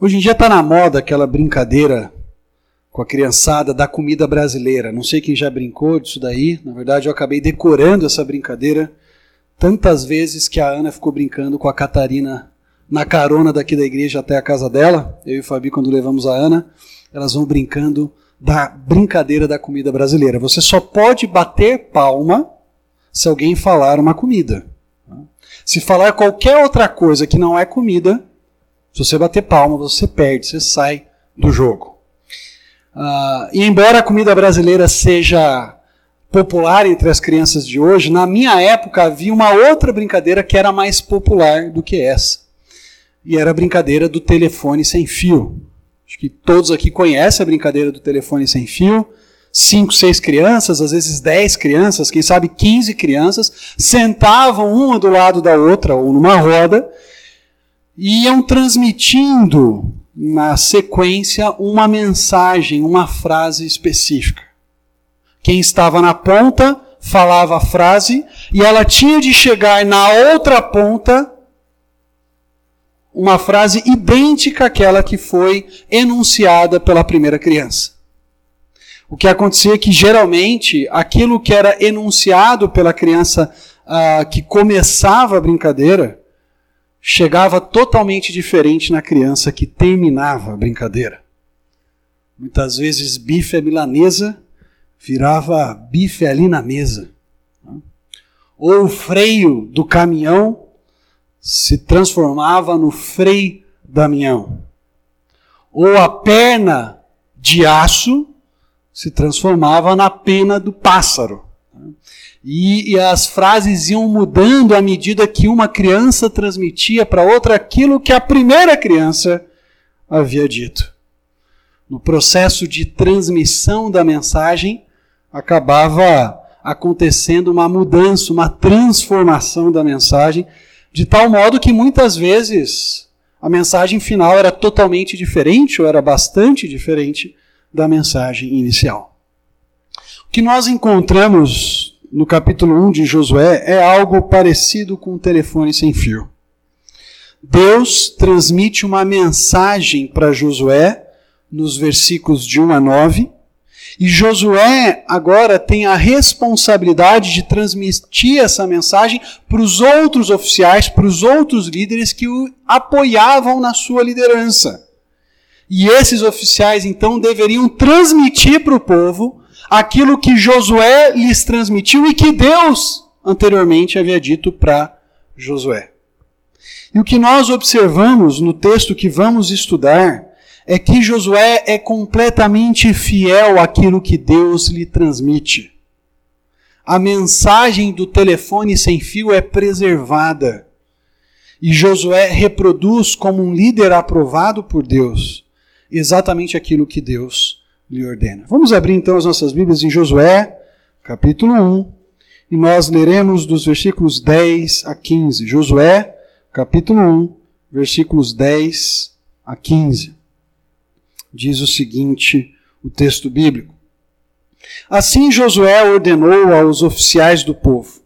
Hoje em dia está na moda aquela brincadeira com a criançada da comida brasileira. Não sei quem já brincou disso daí. Na verdade, eu acabei decorando essa brincadeira tantas vezes que a Ana ficou brincando com a Catarina na carona daqui da igreja até a casa dela. Eu e o Fabi, quando levamos a Ana, elas vão brincando da brincadeira da comida brasileira. Você só pode bater palma se alguém falar uma comida. Se falar qualquer outra coisa que não é comida, se você bater palma, você perde, você sai do jogo. Uh, e embora a comida brasileira seja popular entre as crianças de hoje, na minha época havia uma outra brincadeira que era mais popular do que essa. E era a brincadeira do telefone sem fio. Acho que todos aqui conhecem a brincadeira do telefone sem fio. Cinco, seis crianças, às vezes dez crianças, quem sabe quinze crianças, sentavam uma do lado da outra ou numa roda iam transmitindo na sequência uma mensagem, uma frase específica. Quem estava na ponta falava a frase e ela tinha de chegar na outra ponta uma frase idêntica àquela que foi enunciada pela primeira criança. O que acontecia é que geralmente aquilo que era enunciado pela criança uh, que começava a brincadeira chegava totalmente diferente na criança que terminava a brincadeira. Muitas vezes bife à milanesa virava bife ali na mesa. Ou o freio do caminhão se transformava no freio da minhão. Ou a perna de aço se transformava na pena do pássaro. E, e, as frases iam mudando à medida que uma criança transmitia para outra aquilo que a primeira criança havia dito. No processo de transmissão da mensagem, acabava acontecendo uma mudança, uma transformação da mensagem, de tal modo que muitas vezes a mensagem final era totalmente diferente ou era bastante diferente da mensagem inicial. O que nós encontramos no capítulo 1 de Josué é algo parecido com um telefone sem fio. Deus transmite uma mensagem para Josué nos versículos de 1 a 9, e Josué agora tem a responsabilidade de transmitir essa mensagem para os outros oficiais, para os outros líderes que o apoiavam na sua liderança. E esses oficiais então deveriam transmitir para o povo aquilo que Josué lhes transmitiu e que Deus anteriormente havia dito para Josué. E o que nós observamos no texto que vamos estudar é que Josué é completamente fiel àquilo que Deus lhe transmite. A mensagem do telefone sem fio é preservada. E Josué reproduz como um líder aprovado por Deus exatamente aquilo que Deus lhe ordena. Vamos abrir então as nossas Bíblias em Josué, capítulo 1, e nós leremos dos versículos 10 a 15. Josué, capítulo 1, versículos 10 a 15. Diz o seguinte o texto bíblico: Assim Josué ordenou aos oficiais do povo: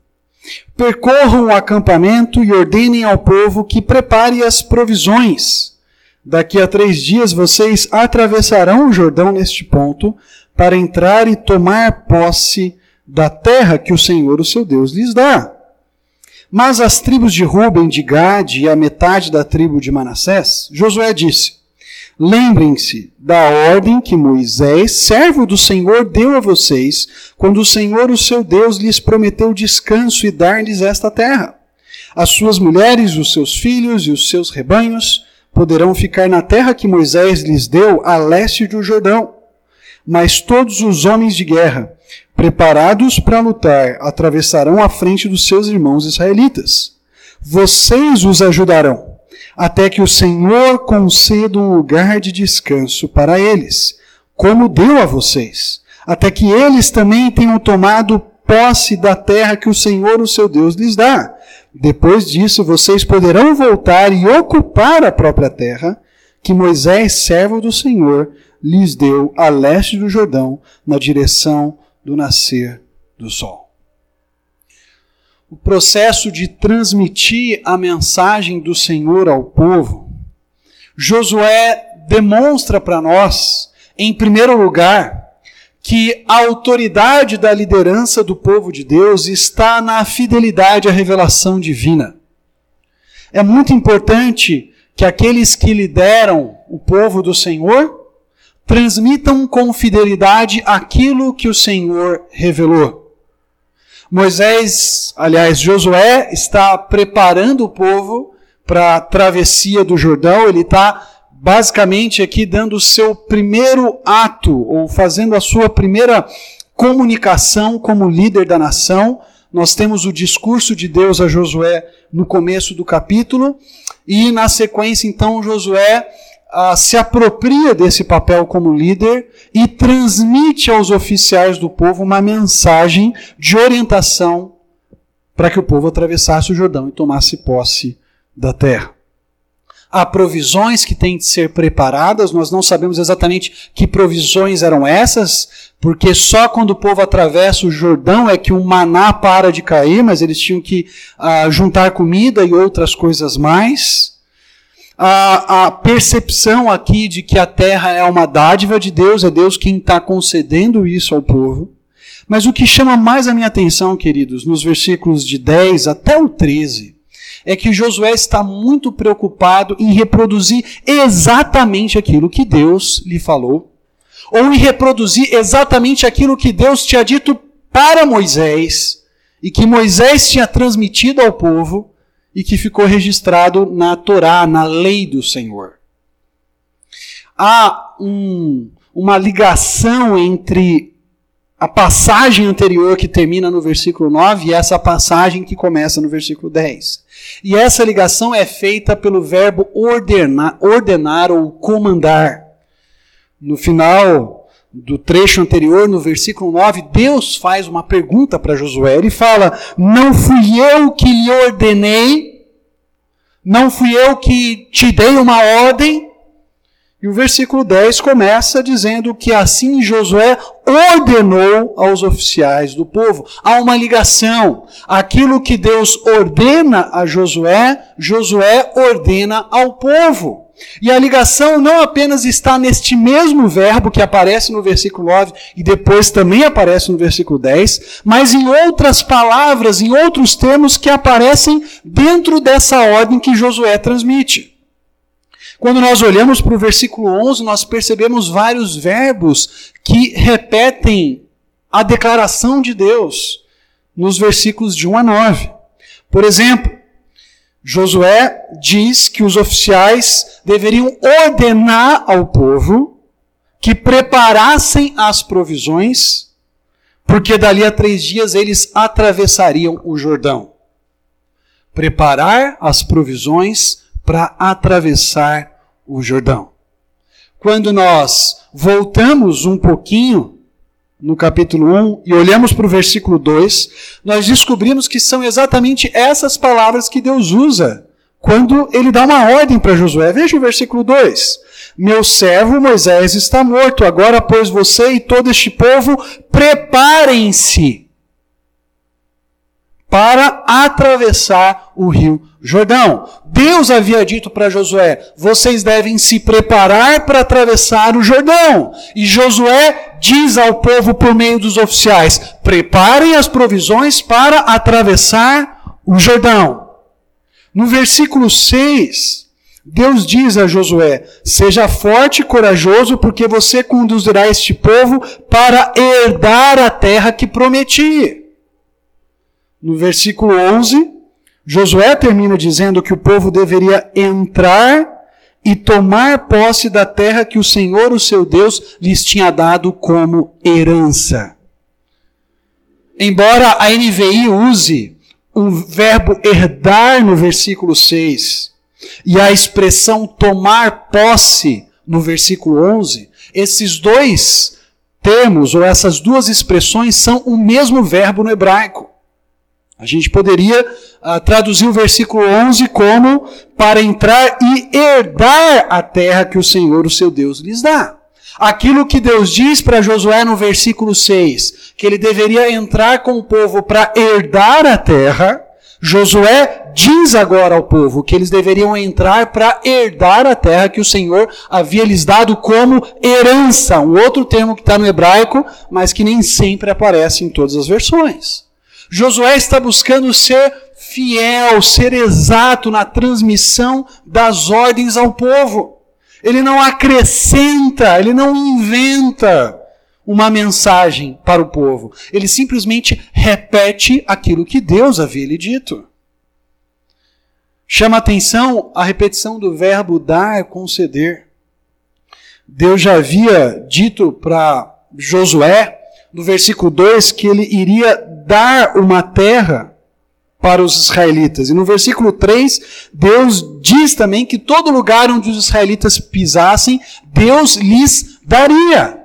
Percorram o acampamento e ordenem ao povo que prepare as provisões Daqui a três dias vocês atravessarão o Jordão neste ponto para entrar e tomar posse da terra que o Senhor, o seu Deus, lhes dá. Mas as tribos de Ruben, de Gade e a metade da tribo de Manassés, Josué disse: Lembrem-se da ordem que Moisés, servo do Senhor, deu a vocês, quando o Senhor, o seu Deus, lhes prometeu descanso e dar-lhes esta terra. As suas mulheres, os seus filhos e os seus rebanhos, poderão ficar na terra que Moisés lhes deu a leste do Jordão. Mas todos os homens de guerra, preparados para lutar, atravessarão a frente dos seus irmãos israelitas. Vocês os ajudarão, até que o Senhor conceda um lugar de descanso para eles, como deu a vocês, até que eles também tenham tomado posse da terra que o Senhor, o seu Deus, lhes dá depois disso, vocês poderão voltar e ocupar a própria terra que Moisés, servo do Senhor, lhes deu a leste do Jordão, na direção do nascer do sol. O processo de transmitir a mensagem do Senhor ao povo, Josué demonstra para nós, em primeiro lugar, que a autoridade da liderança do povo de Deus está na fidelidade à revelação divina. É muito importante que aqueles que lideram o povo do Senhor transmitam com fidelidade aquilo que o Senhor revelou. Moisés, aliás, Josué está preparando o povo para a travessia do Jordão, ele está basicamente aqui dando o seu primeiro ato, ou fazendo a sua primeira comunicação como líder da nação. Nós temos o discurso de Deus a Josué no começo do capítulo, e na sequência, então, Josué ah, se apropria desse papel como líder e transmite aos oficiais do povo uma mensagem de orientação para que o povo atravessasse o Jordão e tomasse posse da terra. Há provisões que têm de ser preparadas, nós não sabemos exatamente que provisões eram essas, porque só quando o povo atravessa o Jordão é que o maná para de cair, mas eles tinham que uh, juntar comida e outras coisas mais. A, a percepção aqui de que a terra é uma dádiva de Deus, é Deus quem está concedendo isso ao povo. Mas o que chama mais a minha atenção, queridos, nos versículos de 10 até o 13, é que Josué está muito preocupado em reproduzir exatamente aquilo que Deus lhe falou, ou em reproduzir exatamente aquilo que Deus tinha dito para Moisés e que Moisés tinha transmitido ao povo e que ficou registrado na Torá, na lei do Senhor. Há um, uma ligação entre a passagem anterior que termina no versículo 9 e essa passagem que começa no versículo 10. E essa ligação é feita pelo verbo ordenar, ordenar ou comandar. No final do trecho anterior, no versículo 9, Deus faz uma pergunta para Josué. Ele fala: Não fui eu que lhe ordenei, não fui eu que te dei uma ordem, e o versículo 10 começa dizendo que assim Josué ordenou aos oficiais do povo. Há uma ligação. Aquilo que Deus ordena a Josué, Josué ordena ao povo. E a ligação não apenas está neste mesmo verbo que aparece no versículo 9 e depois também aparece no versículo 10, mas em outras palavras, em outros termos que aparecem dentro dessa ordem que Josué transmite. Quando nós olhamos para o versículo 11, nós percebemos vários verbos que repetem a declaração de Deus nos versículos de 1 a 9. Por exemplo, Josué diz que os oficiais deveriam ordenar ao povo que preparassem as provisões, porque dali a três dias eles atravessariam o Jordão. Preparar as provisões para atravessar o Jordão. Quando nós voltamos um pouquinho no capítulo 1 e olhamos para o versículo 2, nós descobrimos que são exatamente essas palavras que Deus usa quando ele dá uma ordem para Josué. Veja o versículo 2. Meu servo Moisés está morto, agora, pois você e todo este povo preparem-se para atravessar o rio Jordão. Deus havia dito para Josué: vocês devem se preparar para atravessar o Jordão. E Josué diz ao povo por meio dos oficiais: preparem as provisões para atravessar o Jordão. No versículo 6, Deus diz a Josué: Seja forte e corajoso, porque você conduzirá este povo para herdar a terra que prometi. No versículo 11, Josué termina dizendo que o povo deveria entrar e tomar posse da terra que o Senhor, o seu Deus, lhes tinha dado como herança. Embora a NVI use o verbo herdar no versículo 6 e a expressão tomar posse no versículo 11, esses dois termos ou essas duas expressões são o mesmo verbo no hebraico. A gente poderia uh, traduzir o versículo 11 como para entrar e herdar a terra que o Senhor, o seu Deus, lhes dá. Aquilo que Deus diz para Josué no versículo 6, que ele deveria entrar com o povo para herdar a terra, Josué diz agora ao povo que eles deveriam entrar para herdar a terra que o Senhor havia lhes dado como herança, um outro termo que está no hebraico, mas que nem sempre aparece em todas as versões. Josué está buscando ser fiel, ser exato na transmissão das ordens ao povo. Ele não acrescenta, ele não inventa uma mensagem para o povo. Ele simplesmente repete aquilo que Deus havia lhe dito. Chama atenção a repetição do verbo dar, conceder. Deus já havia dito para Josué, no versículo 2, que ele iria dar uma terra para os israelitas. E no versículo 3, Deus diz também que todo lugar onde os israelitas pisassem, Deus lhes daria.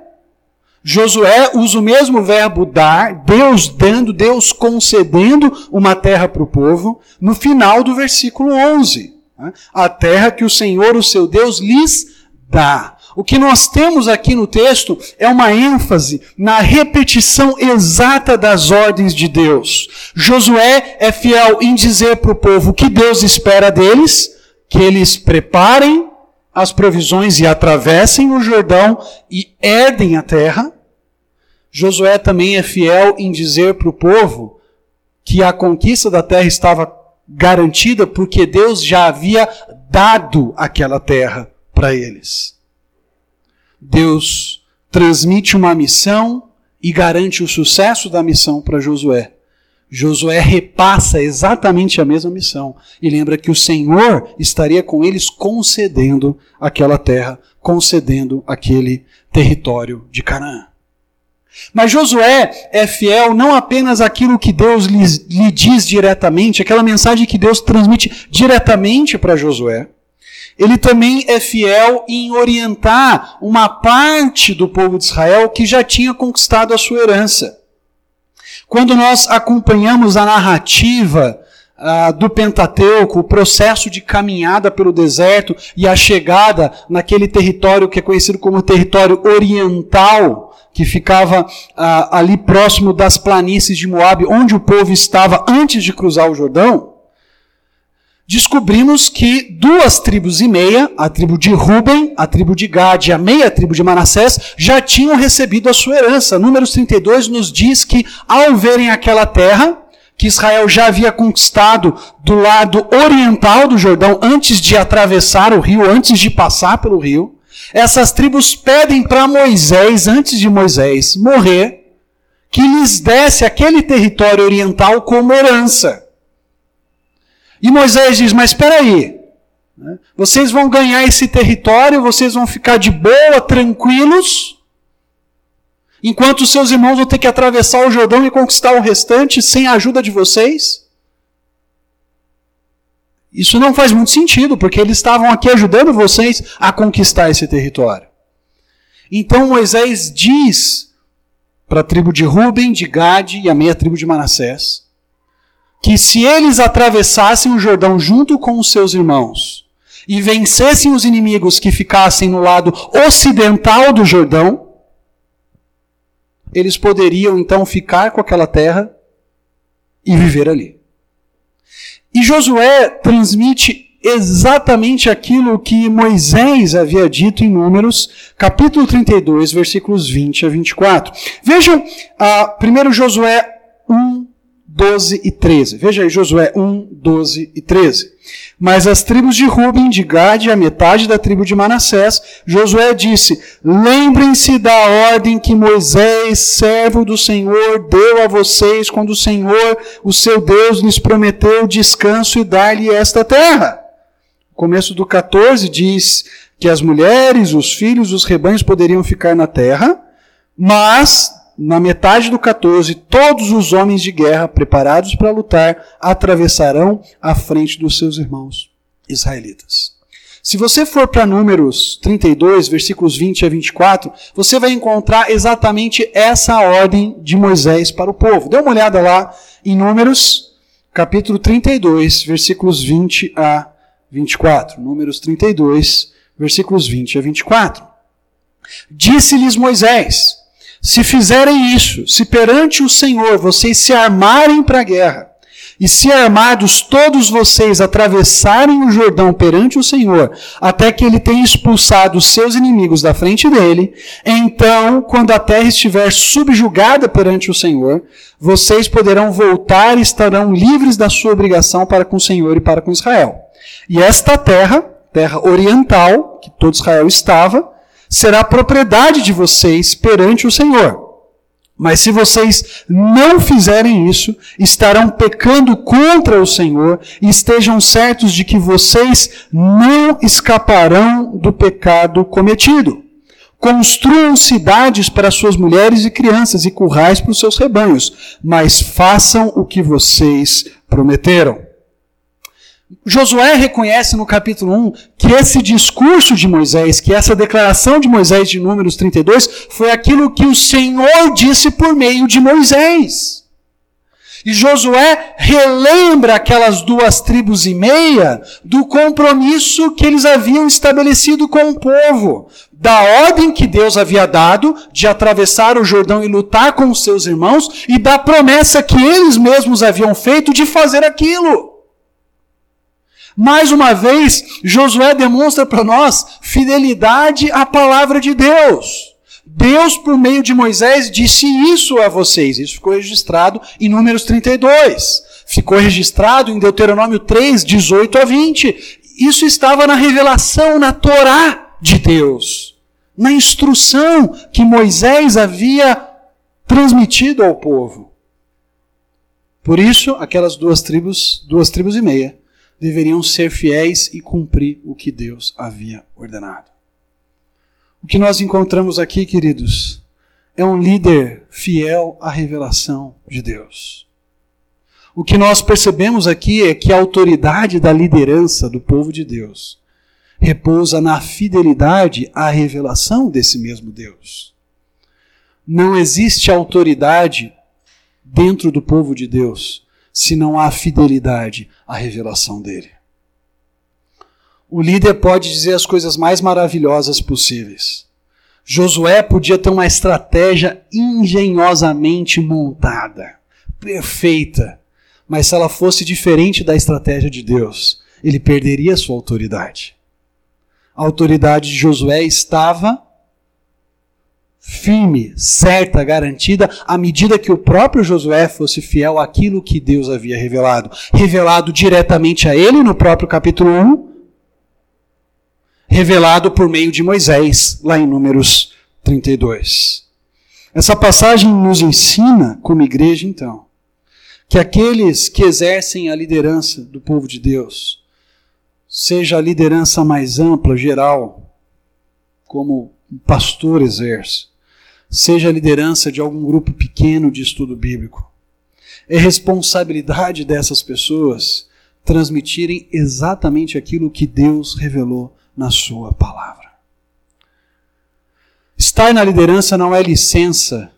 Josué usa o mesmo verbo dar, Deus dando, Deus concedendo uma terra para o povo, no final do versículo 11. Né? A terra que o Senhor, o seu Deus, lhes dá. O que nós temos aqui no texto é uma ênfase na repetição exata das ordens de Deus. Josué é fiel em dizer para o povo que Deus espera deles, que eles preparem as provisões e atravessem o Jordão e herdem a terra. Josué também é fiel em dizer para o povo que a conquista da terra estava garantida porque Deus já havia dado aquela terra para eles. Deus transmite uma missão e garante o sucesso da missão para Josué. Josué repassa exatamente a mesma missão e lembra que o Senhor estaria com eles concedendo aquela terra, concedendo aquele território de Canaã. Mas Josué é fiel não apenas àquilo que Deus lhe, lhe diz diretamente, aquela mensagem que Deus transmite diretamente para Josué. Ele também é fiel em orientar uma parte do povo de Israel que já tinha conquistado a sua herança. Quando nós acompanhamos a narrativa ah, do Pentateuco, o processo de caminhada pelo deserto e a chegada naquele território que é conhecido como território oriental, que ficava ah, ali próximo das planícies de Moabe, onde o povo estava antes de cruzar o Jordão, descobrimos que duas tribos e meia, a tribo de Ruben, a tribo de Gad e a meia tribo de Manassés, já tinham recebido a sua herança. Números 32 nos diz que, ao verem aquela terra, que Israel já havia conquistado do lado oriental do Jordão, antes de atravessar o rio, antes de passar pelo rio, essas tribos pedem para Moisés, antes de Moisés morrer, que lhes desse aquele território oriental como herança. E Moisés diz: Mas espera aí, né? vocês vão ganhar esse território, vocês vão ficar de boa, tranquilos, enquanto seus irmãos vão ter que atravessar o Jordão e conquistar o restante sem a ajuda de vocês? Isso não faz muito sentido, porque eles estavam aqui ajudando vocês a conquistar esse território. Então Moisés diz para a tribo de Ruben, de Gade e a meia tribo de Manassés que se eles atravessassem o Jordão junto com os seus irmãos e vencessem os inimigos que ficassem no lado ocidental do Jordão, eles poderiam então ficar com aquela terra e viver ali. E Josué transmite exatamente aquilo que Moisés havia dito em Números, capítulo 32, versículos 20 a 24. Vejam, uh, primeiro Josué 1, 12 e 13. Veja aí, Josué 1, 12 e 13. Mas as tribos de Ruben, de Gade e a metade da tribo de Manassés, Josué disse: Lembrem-se da ordem que Moisés, servo do Senhor, deu a vocês quando o Senhor, o seu Deus, lhes prometeu descanso e dar-lhe esta terra. O começo do 14 diz que as mulheres, os filhos, os rebanhos poderiam ficar na terra, mas na metade do 14, todos os homens de guerra preparados para lutar atravessarão a frente dos seus irmãos israelitas. Se você for para Números 32, versículos 20 a 24, você vai encontrar exatamente essa ordem de Moisés para o povo. Dê uma olhada lá em Números, capítulo 32, versículos 20 a 24. Números 32, versículos 20 a 24. Disse-lhes Moisés: se fizerem isso, se perante o Senhor vocês se armarem para a guerra, E se armados todos vocês atravessarem o Jordão perante o Senhor, até que ele tenha expulsado os seus inimigos da frente dele, então, quando a terra estiver subjugada perante o Senhor, vocês poderão voltar e estarão livres da sua obrigação para com o Senhor e para com Israel. E esta terra, terra oriental, que todo Israel estava, será propriedade de vocês perante o Senhor. Mas se vocês não fizerem isso, estarão pecando contra o Senhor e estejam certos de que vocês não escaparão do pecado cometido. Construam cidades para suas mulheres e crianças e currais para os seus rebanhos, mas façam o que vocês prometeram. Josué reconhece no capítulo 1 que esse discurso de Moisés, que essa declaração de Moisés de Números 32, foi aquilo que o Senhor disse por meio de Moisés. E Josué relembra aquelas duas tribos e meia do compromisso que eles haviam estabelecido com o povo, da ordem que Deus havia dado de atravessar o Jordão e lutar com os seus irmãos, e da promessa que eles mesmos haviam feito de fazer aquilo. Mais uma vez, Josué demonstra para nós fidelidade à palavra de Deus. Deus, por meio de Moisés, disse isso a vocês. Isso ficou registrado em Números 32. Ficou registrado em Deuteronômio 3, 18 a 20. Isso estava na revelação, na Torá de Deus. Na instrução que Moisés havia transmitido ao povo. Por isso, aquelas duas tribos, duas tribos e meia, deveriam ser fiéis e cumprir o que Deus havia ordenado. O que nós encontramos aqui, queridos, é um líder fiel à revelação de Deus. O que nós percebemos aqui é que a autoridade da liderança do povo de Deus repousa na fidelidade à revelação desse mesmo Deus. Não existe autoridade dentro do povo de Deus se não há fidelidade à revelação dele. O líder pode dizer as coisas mais maravilhosas possíveis. Josué podia ter uma estratégia engenhosamente montada, perfeita, mas se ela fosse diferente da estratégia de Deus, ele perderia sua autoridade. A autoridade de Josué estava firme, certa, garantida, à medida que o próprio Josué fosse fiel àquilo que Deus havia revelado. Revelado diretamente a ele no próprio capítulo 1, revelado por meio de Moisés, lá em Números 32. Essa passagem nos ensina, como igreja, então, que aqueles que exercem a liderança do povo de Deus, seja a liderança mais ampla, geral, como o pastor exerce, seja a liderança de algum grupo pequeno de estudo bíblico. É responsabilidade dessas pessoas transmitirem exatamente aquilo que Deus revelou na Sua palavra. Estar na liderança não é licença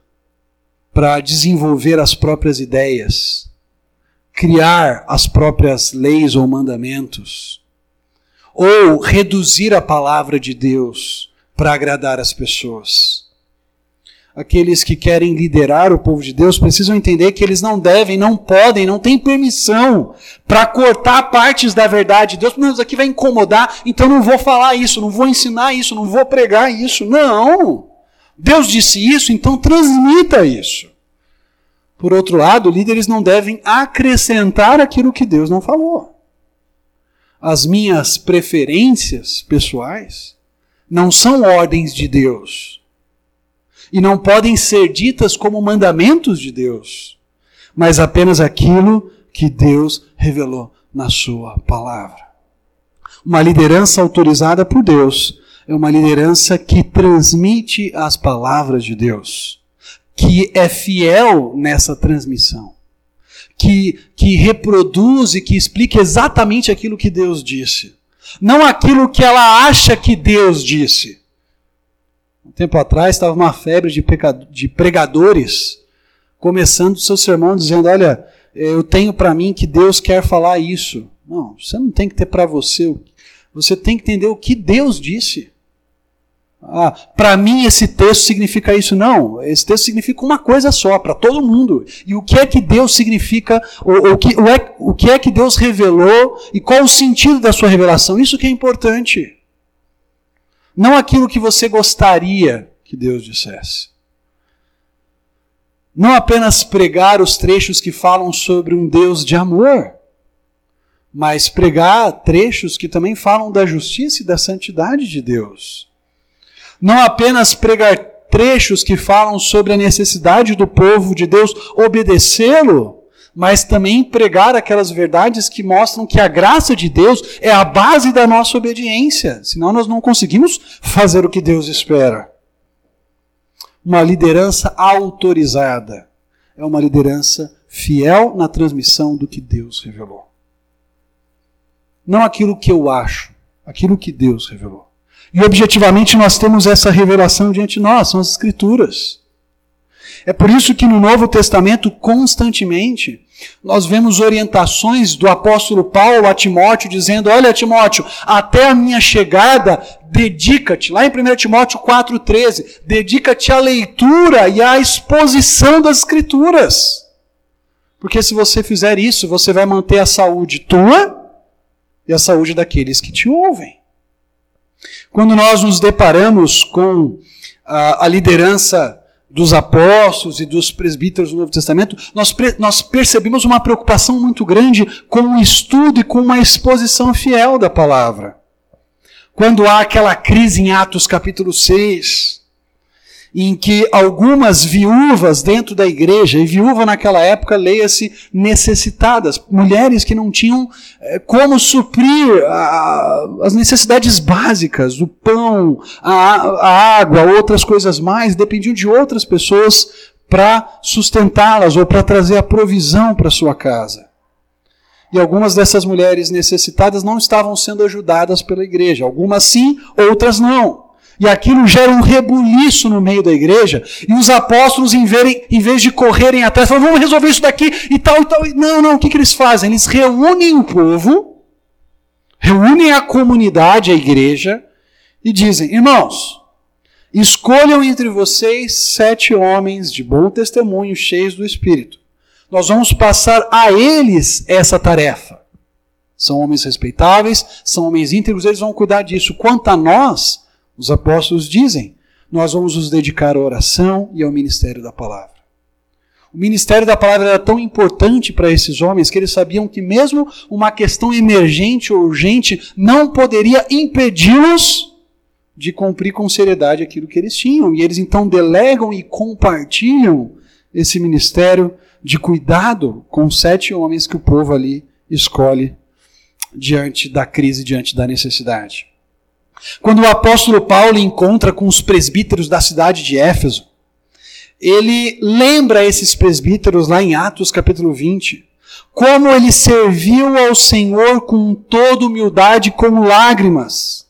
para desenvolver as próprias ideias, criar as próprias leis ou mandamentos, ou reduzir a palavra de Deus para agradar as pessoas aqueles que querem liderar o povo de Deus precisam entender que eles não devem, não podem, não têm permissão para cortar partes da verdade de Deus. Não, isso aqui vai incomodar, então não vou falar isso, não vou ensinar isso, não vou pregar isso. Não! Deus disse isso, então transmita isso. Por outro lado, líderes não devem acrescentar aquilo que Deus não falou. As minhas preferências pessoais não são ordens de Deus e não podem ser ditas como mandamentos de Deus, mas apenas aquilo que Deus revelou na Sua palavra. Uma liderança autorizada por Deus é uma liderança que transmite as palavras de Deus, que é fiel nessa transmissão, que, que reproduz e que explica exatamente aquilo que Deus disse, não aquilo que ela acha que Deus disse um tempo atrás estava uma febre de, de pregadores começando o seu sermão dizendo: Olha, eu tenho para mim que Deus quer falar isso. Não, você não tem que ter para você. Você tem que entender o que Deus disse. Ah, para mim esse texto significa isso. Não, esse texto significa uma coisa só, para todo mundo. E o que é que Deus significa, ou, ou que, o, é, o que é que Deus revelou e qual o sentido da sua revelação? Isso que é importante. Não aquilo que você gostaria que Deus dissesse. Não apenas pregar os trechos que falam sobre um Deus de amor, mas pregar trechos que também falam da justiça e da santidade de Deus. Não apenas pregar trechos que falam sobre a necessidade do povo de Deus obedecê-lo, mas também pregar aquelas verdades que mostram que a graça de Deus é a base da nossa obediência, senão nós não conseguimos fazer o que Deus espera. Uma liderança autorizada é uma liderança fiel na transmissão do que Deus revelou. Não aquilo que eu acho, aquilo que Deus revelou. E objetivamente nós temos essa revelação diante de nós, são as Escrituras. É por isso que no Novo Testamento, constantemente, nós vemos orientações do apóstolo Paulo a Timóteo, dizendo: Olha, Timóteo, até a minha chegada, dedica-te, lá em 1 Timóteo 4,13, dedica-te à leitura e à exposição das Escrituras. Porque se você fizer isso, você vai manter a saúde tua e a saúde daqueles que te ouvem. Quando nós nos deparamos com a, a liderança dos apóstolos e dos presbíteros do Novo Testamento, nós, nós percebemos uma preocupação muito grande com o estudo e com uma exposição fiel da palavra. Quando há aquela crise em Atos capítulo 6, em que algumas viúvas dentro da igreja, e viúva naquela época, leia-se necessitadas, mulheres que não tinham é, como suprir a, as necessidades básicas, o pão, a, a água, outras coisas mais, dependiam de outras pessoas para sustentá-las ou para trazer a provisão para sua casa. E algumas dessas mulheres necessitadas não estavam sendo ajudadas pela igreja. Algumas sim, outras não. E aquilo gera um rebuliço no meio da igreja. E os apóstolos, em, verem, em vez de correrem atrás, falam, vamos resolver isso daqui e tal e tal. Não, não, o que, que eles fazem? Eles reúnem o povo, reúnem a comunidade, a igreja, e dizem: irmãos, escolham entre vocês sete homens de bom testemunho, cheios do Espírito. Nós vamos passar a eles essa tarefa. São homens respeitáveis, são homens íntegros, eles vão cuidar disso. Quanto a nós, os apóstolos dizem: nós vamos nos dedicar à oração e ao ministério da palavra. O ministério da palavra era tão importante para esses homens que eles sabiam que, mesmo uma questão emergente ou urgente, não poderia impedi-los de cumprir com seriedade aquilo que eles tinham. E eles então delegam e compartilham esse ministério de cuidado com sete homens que o povo ali escolhe diante da crise, diante da necessidade. Quando o apóstolo Paulo encontra com os presbíteros da cidade de Éfeso, ele lembra esses presbíteros lá em Atos capítulo 20, como ele serviu ao Senhor com toda humildade, com lágrimas,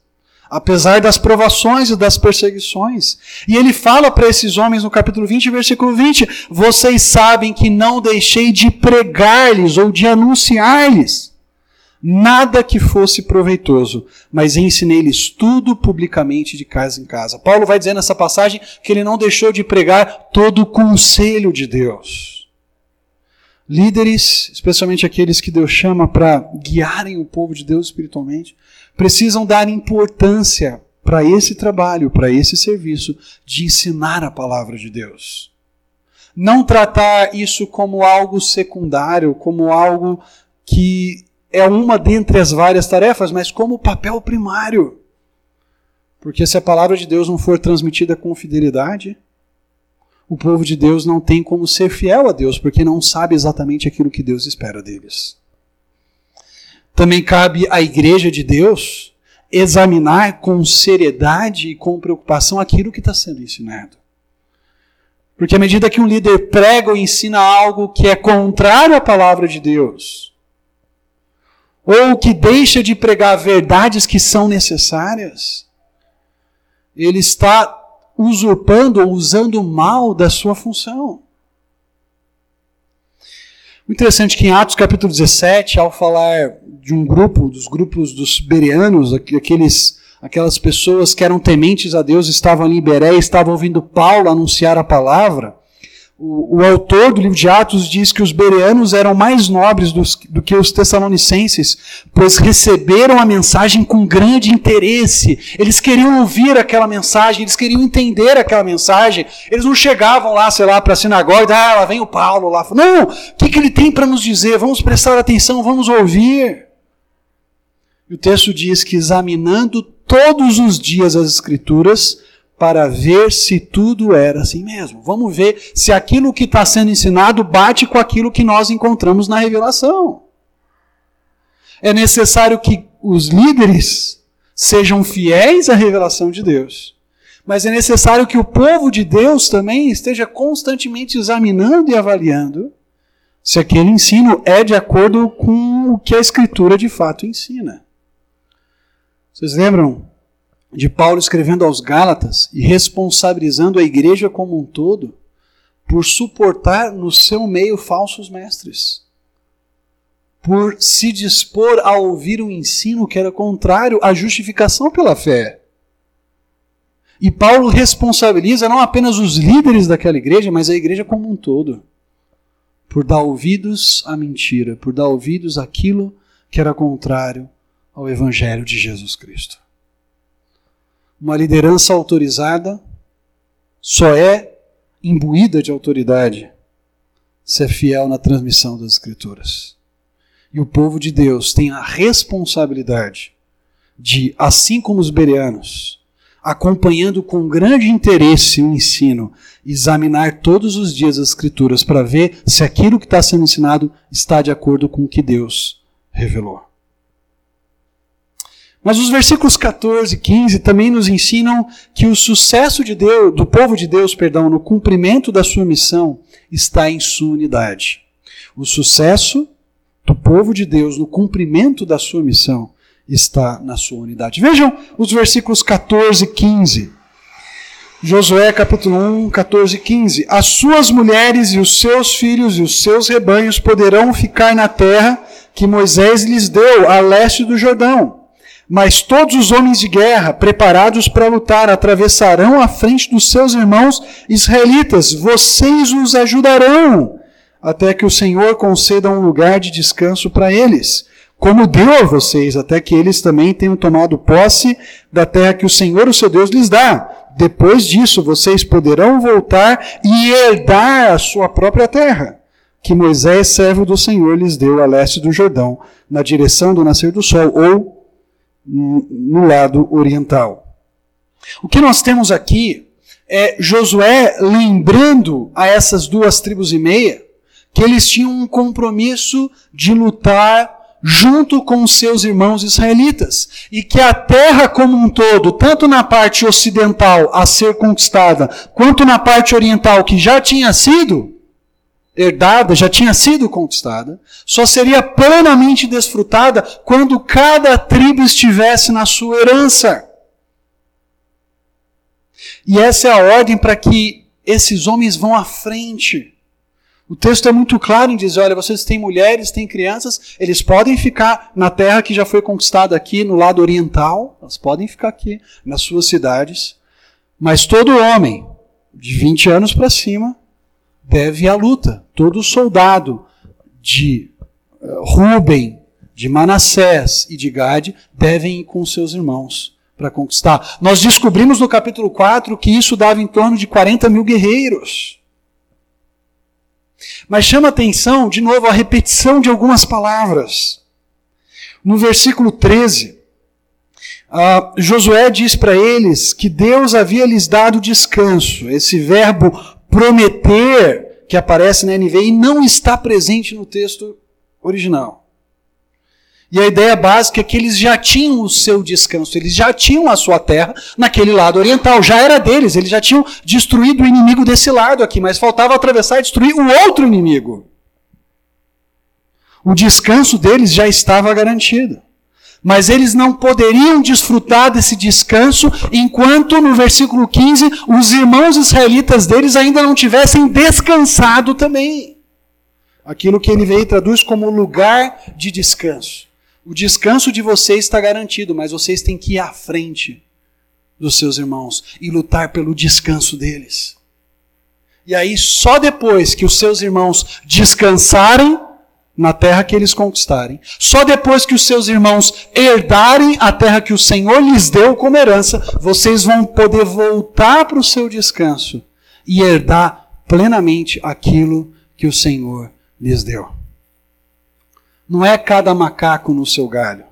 apesar das provações e das perseguições. E ele fala para esses homens no capítulo 20, versículo 20: Vocês sabem que não deixei de pregar-lhes ou de anunciar-lhes nada que fosse proveitoso, mas ensinei-lhes tudo publicamente de casa em casa. Paulo vai dizer nessa passagem que ele não deixou de pregar todo o conselho de Deus. Líderes, especialmente aqueles que Deus chama para guiarem o povo de Deus espiritualmente, precisam dar importância para esse trabalho, para esse serviço de ensinar a palavra de Deus. Não tratar isso como algo secundário, como algo que é uma dentre as várias tarefas, mas como papel primário. Porque se a palavra de Deus não for transmitida com fidelidade, o povo de Deus não tem como ser fiel a Deus, porque não sabe exatamente aquilo que Deus espera deles. Também cabe à igreja de Deus examinar com seriedade e com preocupação aquilo que está sendo ensinado. Porque à medida que um líder prega ou ensina algo que é contrário à palavra de Deus, ou que deixa de pregar verdades que são necessárias, ele está usurpando ou usando mal da sua função. Interessante é que em Atos capítulo 17, ao falar de um grupo, dos grupos dos bereanos, aqueles aquelas pessoas que eram tementes a Deus estavam ali em Beré, estavam ouvindo Paulo anunciar a palavra, o, o, autor do livro de Atos diz que os bereanos eram mais nobres dos, do que os tessalonicenses, pois receberam a mensagem com grande interesse. Eles queriam ouvir aquela mensagem, eles queriam entender aquela mensagem. Eles não chegavam lá, sei lá, para a sinagoga, ah, lá vem o Paulo lá. Não, o que, que ele tem para nos dizer? Vamos prestar atenção, vamos ouvir. E o texto diz que examinando todos os dias as Escrituras, para ver se tudo era assim mesmo. Vamos ver se aquilo que está sendo ensinado bate com aquilo que nós encontramos na revelação. É necessário que os líderes sejam fiéis à revelação de Deus. Mas é necessário que o povo de Deus também esteja constantemente examinando e avaliando se aquele ensino é de acordo com o que a Escritura de fato ensina. Vocês lembram de Paulo escrevendo aos Gálatas e responsabilizando a igreja como um todo por suportar no seu meio falsos mestres, por se dispor a ouvir um ensino que era contrário à justificação pela fé. E Paulo responsabiliza não apenas os líderes daquela igreja, mas a igreja como um todo, por dar ouvidos à mentira, por dar ouvidos àquilo que era contrário ao evangelho de Jesus Cristo. Uma liderança autorizada só é imbuída de autoridade se é fiel na transmissão das Escrituras. E o povo de Deus tem a responsabilidade de, assim como os bereanos, acompanhando com grande interesse o ensino, examinar todos os dias as Escrituras para ver se aquilo que está sendo ensinado está de acordo com o que Deus revelou. Mas os versículos 14 e 15 também nos ensinam que o sucesso de Deus, do povo de Deus, perdão, no cumprimento da sua missão está em sua unidade. O sucesso do povo de Deus no cumprimento da sua missão está na sua unidade. Vejam os versículos 14 e 15. Josué capítulo 1, 14 e 15. As suas mulheres e os seus filhos e os seus rebanhos poderão ficar na terra que Moisés lhes deu a leste do Jordão mas todos os homens de guerra, preparados para lutar, atravessarão a frente dos seus irmãos israelitas. Vocês os ajudarão, até que o Senhor conceda um lugar de descanso para eles, como deu a vocês, até que eles também tenham tomado posse da terra que o Senhor, o seu Deus, lhes dá. Depois disso, vocês poderão voltar e herdar a sua própria terra, que Moisés, servo do Senhor, lhes deu a leste do Jordão, na direção do nascer do sol, ou no lado oriental. O que nós temos aqui é Josué lembrando a essas duas tribos e meia que eles tinham um compromisso de lutar junto com seus irmãos israelitas e que a terra como um todo, tanto na parte ocidental a ser conquistada, quanto na parte oriental que já tinha sido herdada, já tinha sido conquistada, só seria plenamente desfrutada quando cada tribo estivesse na sua herança. E essa é a ordem para que esses homens vão à frente. O texto é muito claro em dizer: olha, vocês têm mulheres, têm crianças, eles podem ficar na terra que já foi conquistada aqui, no lado oriental, elas podem ficar aqui, nas suas cidades, mas todo homem de 20 anos para cima deve à luta. Todo soldado de eh, Ruben, de Manassés e de Gade devem ir com seus irmãos para conquistar. Nós descobrimos no capítulo 4 que isso dava em torno de 40 mil guerreiros. Mas chama atenção, de novo, a repetição de algumas palavras. No versículo 13, uh, ah, Josué diz para eles que Deus havia lhes dado descanso. Esse verbo prometer que aparece na NVI não está presente no texto original. E a ideia básica é que eles já tinham o seu descanso, eles já tinham a sua terra naquele lado oriental, já era deles, eles já tinham destruído o inimigo desse lado aqui, mas faltava atravessar e destruir o outro inimigo. O descanso deles já estava garantido mas eles não poderiam desfrutar desse descanso enquanto, no versículo 15, os irmãos israelitas deles ainda não tivessem descansado também. Aquilo que ele veio e traduz como lugar de descanso. O descanso de vocês está garantido, mas vocês têm que ir à frente dos seus irmãos e lutar pelo descanso deles. E aí, só depois que os seus irmãos descansarem na terra que eles conquistarem, só depois que os seus irmãos herdarem a terra que o Senhor lhes deu como herança, vocês vão poder voltar para o seu descanso e herdar plenamente aquilo que o Senhor lhes deu. Não é cada macaco no seu galho.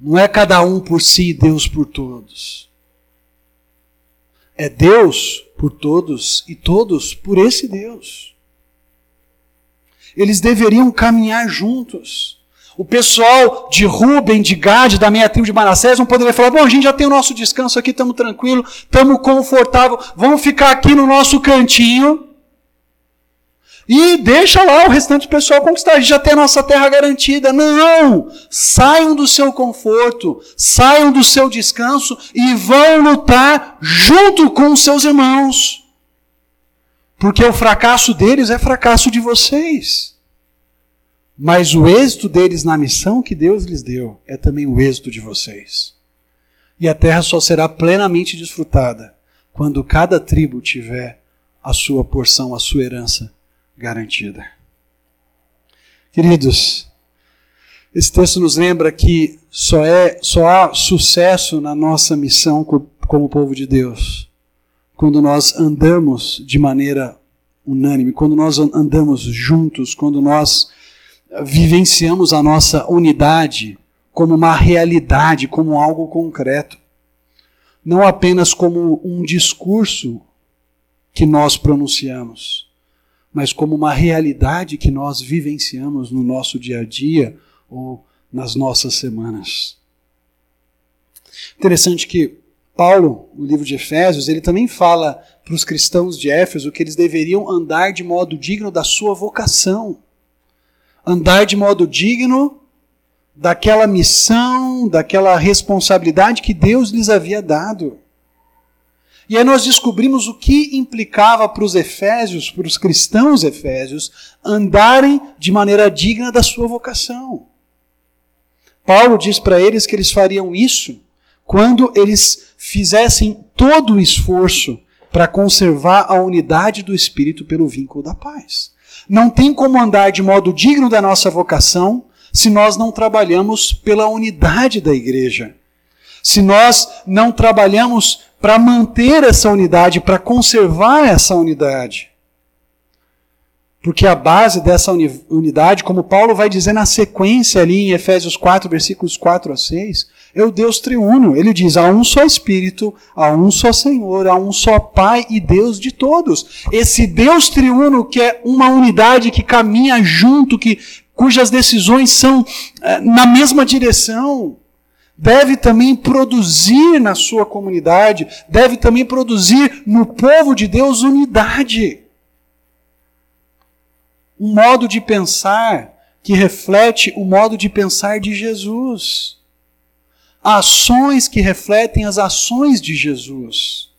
Não é cada um por si e Deus por todos. É Deus por todos e todos por esse Deus. Eles deveriam caminhar juntos. O pessoal de Ruben, de Gade, da meia tribo de Manassés, não poderia falar: bom, a gente já tem o nosso descanso aqui, estamos tranquilos, estamos confortáveis, vamos ficar aqui no nosso cantinho e deixa lá o restante do pessoal conquistar. A gente já tem a nossa terra garantida. Não! Saiam do seu conforto, saiam do seu descanso e vão lutar junto com os seus irmãos. Porque o fracasso deles é fracasso de vocês. Mas o êxito deles na missão que Deus lhes deu é também o êxito de vocês. E a terra só será plenamente desfrutada quando cada tribo tiver a sua porção, a sua herança garantida. Queridos, esse texto nos lembra que só, é, só há sucesso na nossa missão como povo de Deus quando nós andamos de maneira unânime, quando nós andamos juntos, quando nós vivenciamos a nossa unidade como uma realidade, como algo concreto. Não apenas como um discurso que nós pronunciamos, mas como uma realidade que nós vivenciamos no nosso dia a dia ou nas nossas semanas. Interessante que Paulo, no livro de Efésios, ele também fala para os cristãos de Éfeso que eles deveriam andar de modo digno da sua vocação. Andar de modo digno daquela missão, daquela responsabilidade que Deus lhes havia dado. E aí nós descobrimos o que implicava para os efésios, para os cristãos efésios, andarem de maneira digna da sua vocação. Paulo diz para eles que eles fariam isso quando eles fizessem todo o esforço para conservar a unidade do espírito pelo vínculo da paz. Não tem como andar de modo digno da nossa vocação se nós não trabalhamos pela unidade da igreja. Se nós não trabalhamos para manter essa unidade, para conservar essa unidade. Porque a base dessa unidade, como Paulo vai dizer na sequência ali em Efésios 4, versículos 4 a 6, é o Deus triuno. Ele diz: há um só Espírito, há um só Senhor, há um só Pai e Deus de todos. Esse Deus triuno que é uma unidade que caminha junto, que, cujas decisões são é, na mesma direção deve também produzir na sua comunidade, deve também produzir no povo de Deus unidade. Um modo de pensar que reflete o modo de pensar de Jesus. Ações que refletem as ações de Jesus.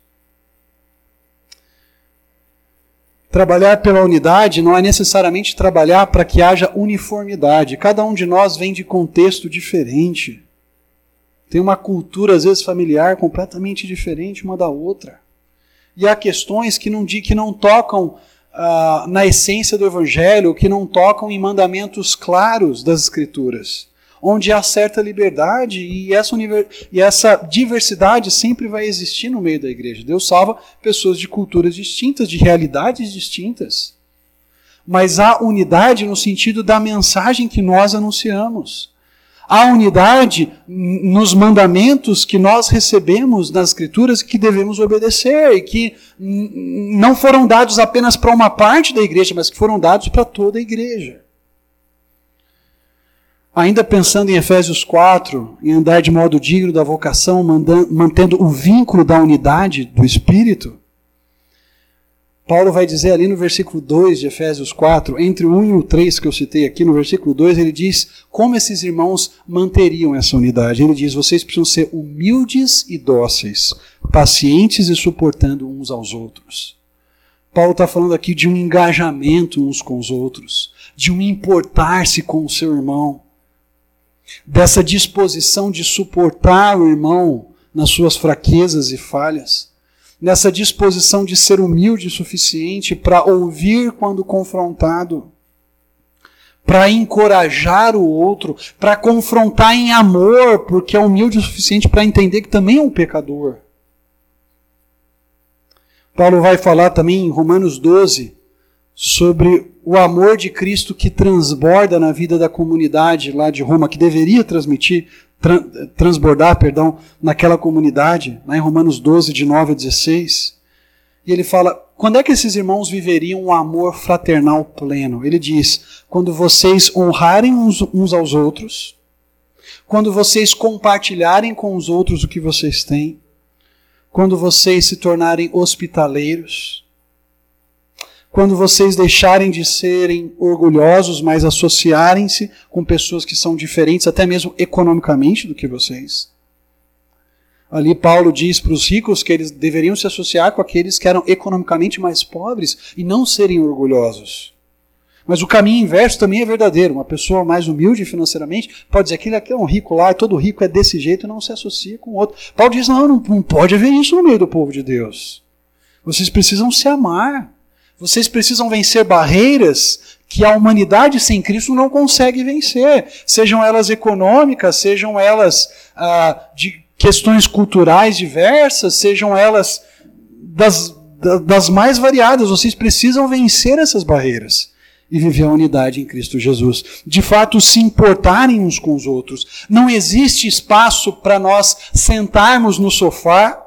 Trabalhar pela unidade não é necessariamente trabalhar para que haja uniformidade. Cada um de nós vem de contexto diferente tem uma cultura, às vezes, familiar completamente diferente uma da outra. E há questões que não, que não tocam ah, na essência do Evangelho, que não tocam em mandamentos claros das Escrituras, onde há certa liberdade e essa, e essa diversidade sempre vai existir no meio da igreja. Deus salva pessoas de culturas distintas, de realidades distintas. Mas há unidade no sentido da mensagem que nós anunciamos. Há unidade nos mandamentos que nós recebemos nas Escrituras que devemos obedecer e que não foram dados apenas para uma parte da igreja, mas que foram dados para toda a igreja. Ainda pensando em Efésios 4, em andar de modo digno da vocação, mantendo o vínculo da unidade do Espírito, Paulo vai dizer ali no versículo 2 de Efésios 4, entre o 1 e o 3 que eu citei aqui, no versículo 2, ele diz como esses irmãos manteriam essa unidade. Ele diz: vocês precisam ser humildes e dóceis, pacientes e suportando uns aos outros. Paulo está falando aqui de um engajamento uns com os outros, de um importar-se com o seu irmão, dessa disposição de suportar o irmão nas suas fraquezas e falhas, nessa disposição de ser humilde o suficiente para ouvir quando confrontado, para encorajar o outro, para confrontar em amor, porque é humilde o suficiente para entender que também é um pecador. Paulo vai falar também em Romanos 12 sobre o amor de Cristo que transborda na vida da comunidade lá de Roma, que deveria transmitir, transbordar, perdão, naquela comunidade, lá em Romanos 12, de 9 a 16. E ele fala: quando é que esses irmãos viveriam um amor fraternal pleno? Ele diz: quando vocês honrarem uns, uns aos outros, quando vocês compartilharem com os outros o que vocês têm, quando vocês se tornarem hospitaleiros, quando vocês deixarem de serem orgulhosos, mas associarem-se com pessoas que são diferentes, até mesmo economicamente, do que vocês. Ali Paulo diz para os ricos que eles deveriam se associar com aqueles que eram economicamente mais pobres e não serem orgulhosos. Mas o caminho inverso também é verdadeiro. Uma pessoa mais humilde financeiramente pode dizer que aqui é um rico lá, e todo rico é desse jeito e não se associa com o outro. Paulo diz: não, não pode haver isso no meio do povo de Deus. Vocês precisam se amar. Vocês precisam vencer barreiras que a humanidade sem Cristo não consegue vencer. Sejam elas econômicas, sejam elas ah, de questões culturais diversas, sejam elas das, das mais variadas. Vocês precisam vencer essas barreiras e viver a unidade em Cristo Jesus. De fato, se importarem uns com os outros. Não existe espaço para nós sentarmos no sofá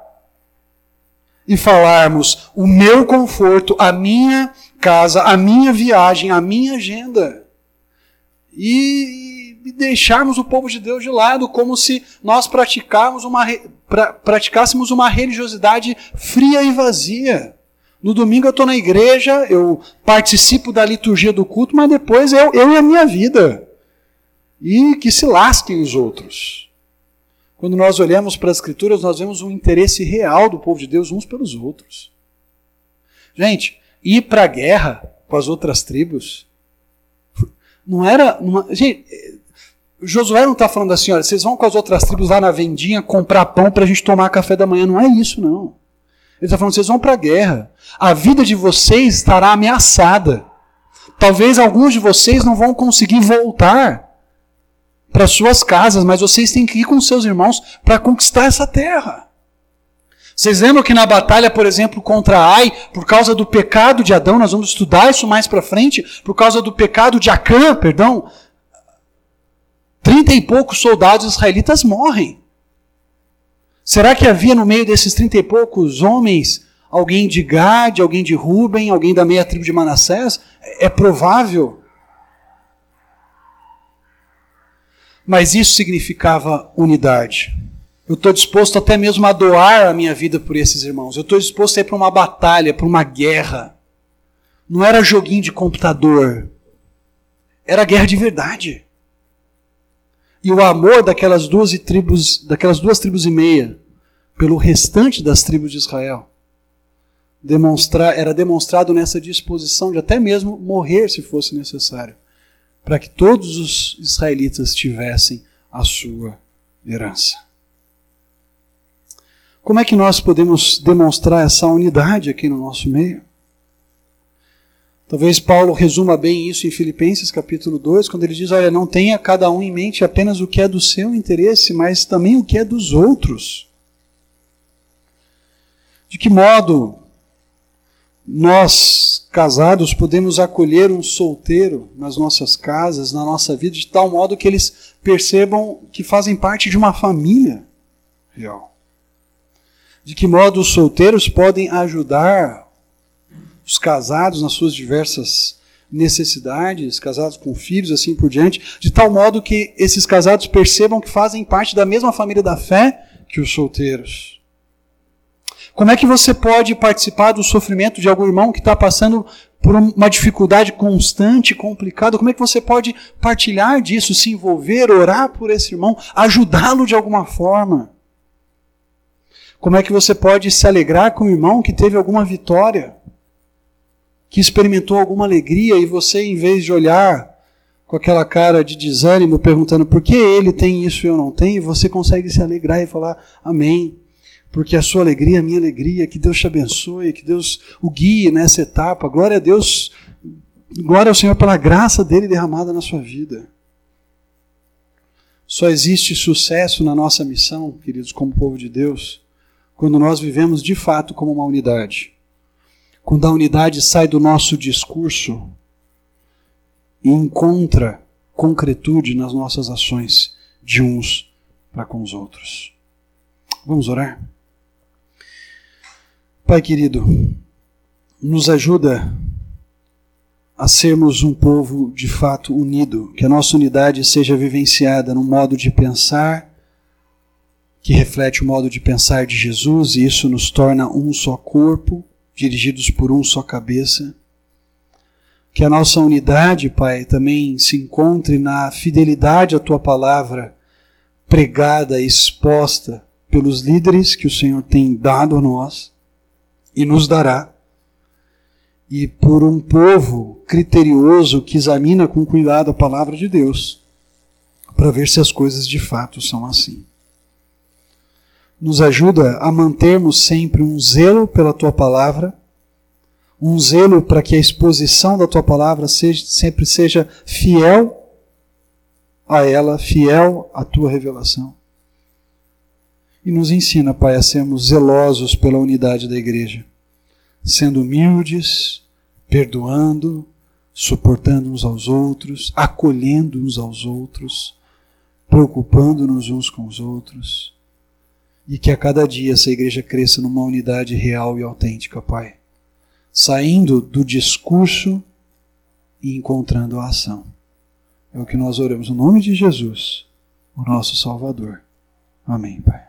e falarmos o meu conforto, a minha casa, a minha viagem, a minha agenda. E, e deixarmos o povo de Deus de lado, como se nós praticássemos uma, pra, praticássemos uma religiosidade fria e vazia. No domingo eu estou na igreja, eu participo da liturgia do culto, mas depois eu, eu e a minha vida. E que se lasquem os outros. Quando nós olhamos para as Escrituras, nós vemos um interesse real do povo de Deus uns pelos outros. Gente, ir para a guerra com as outras tribos não era. Uma, gente, Josué não está falando assim, olha, vocês vão com as outras tribos lá na vendinha comprar pão para a gente tomar café da manhã. Não é isso, não. Ele está falando: vocês vão para a guerra. A vida de vocês estará ameaçada. Talvez alguns de vocês não vão conseguir voltar para suas casas, mas vocês têm que ir com seus irmãos para conquistar essa terra. Vocês lembram que na batalha, por exemplo, contra Ai, por causa do pecado de Adão, nós vamos estudar isso mais para frente, por causa do pecado de Acã, perdão, trinta e poucos soldados israelitas morrem. Será que havia no meio desses trinta e poucos homens alguém de Gade, alguém de Ruben, alguém da meia tribo de Manassés? É provável. Mas isso significava unidade. Eu estou disposto até mesmo a doar a minha vida por esses irmãos. Eu estou disposto a ir para uma batalha, para uma guerra. Não era joguinho de computador. Era guerra de verdade e o amor daquelas duas tribos, daquelas duas tribos e meia pelo restante das tribos de Israel era demonstrado nessa disposição de até mesmo morrer se fosse necessário, para que todos os israelitas tivessem a sua herança. Como é que nós podemos demonstrar essa unidade aqui no nosso meio? Talvez Paulo resuma bem isso em Filipenses capítulo 2, quando ele diz: Olha, não tenha cada um em mente apenas o que é do seu interesse, mas também o que é dos outros. De que modo nós, casados, podemos acolher um solteiro nas nossas casas, na nossa vida, de tal modo que eles percebam que fazem parte de uma família real? De que modo os solteiros podem ajudar os casados nas suas diversas necessidades, casados com filhos, assim por diante, de tal modo que esses casados percebam que fazem parte da mesma família da fé que os solteiros. Como é que você pode participar do sofrimento de algum irmão que está passando por uma dificuldade constante, complicada? Como é que você pode partilhar disso, se envolver, orar por esse irmão, ajudá-lo de alguma forma? Como é que você pode se alegrar com o irmão que teve alguma vitória? que experimentou alguma alegria e você, em vez de olhar com aquela cara de desânimo, perguntando por que ele tem isso e eu não tenho, você consegue se alegrar e falar amém. Porque a sua alegria é a minha alegria, que Deus te abençoe, que Deus o guie nessa etapa. Glória a Deus, glória ao Senhor pela graça dele derramada na sua vida. Só existe sucesso na nossa missão, queridos, como povo de Deus, quando nós vivemos de fato como uma unidade. Quando a unidade sai do nosso discurso e encontra concretude nas nossas ações de uns para com os outros. Vamos orar? Pai querido, nos ajuda a sermos um povo de fato unido, que a nossa unidade seja vivenciada no modo de pensar que reflete o modo de pensar de Jesus e isso nos torna um só corpo, dirigidos por um só cabeça. Que a nossa unidade, Pai, também se encontre na fidelidade à tua palavra pregada e exposta pelos líderes que o Senhor tem dado a nós e nos dará e por um povo criterioso que examina com cuidado a palavra de Deus, para ver se as coisas de fato são assim. Nos ajuda a mantermos sempre um zelo pela tua palavra, um zelo para que a exposição da tua palavra seja, sempre seja fiel a ela, fiel à tua revelação. E nos ensina, Pai, a sermos zelosos pela unidade da igreja sendo humildes, perdoando, suportando uns aos outros, acolhendo uns aos outros, preocupando-nos uns com os outros. E que a cada dia essa igreja cresça numa unidade real e autêntica, Pai. Saindo do discurso e encontrando a ação. É o que nós oramos no nome de Jesus, o nosso Salvador. Amém, Pai.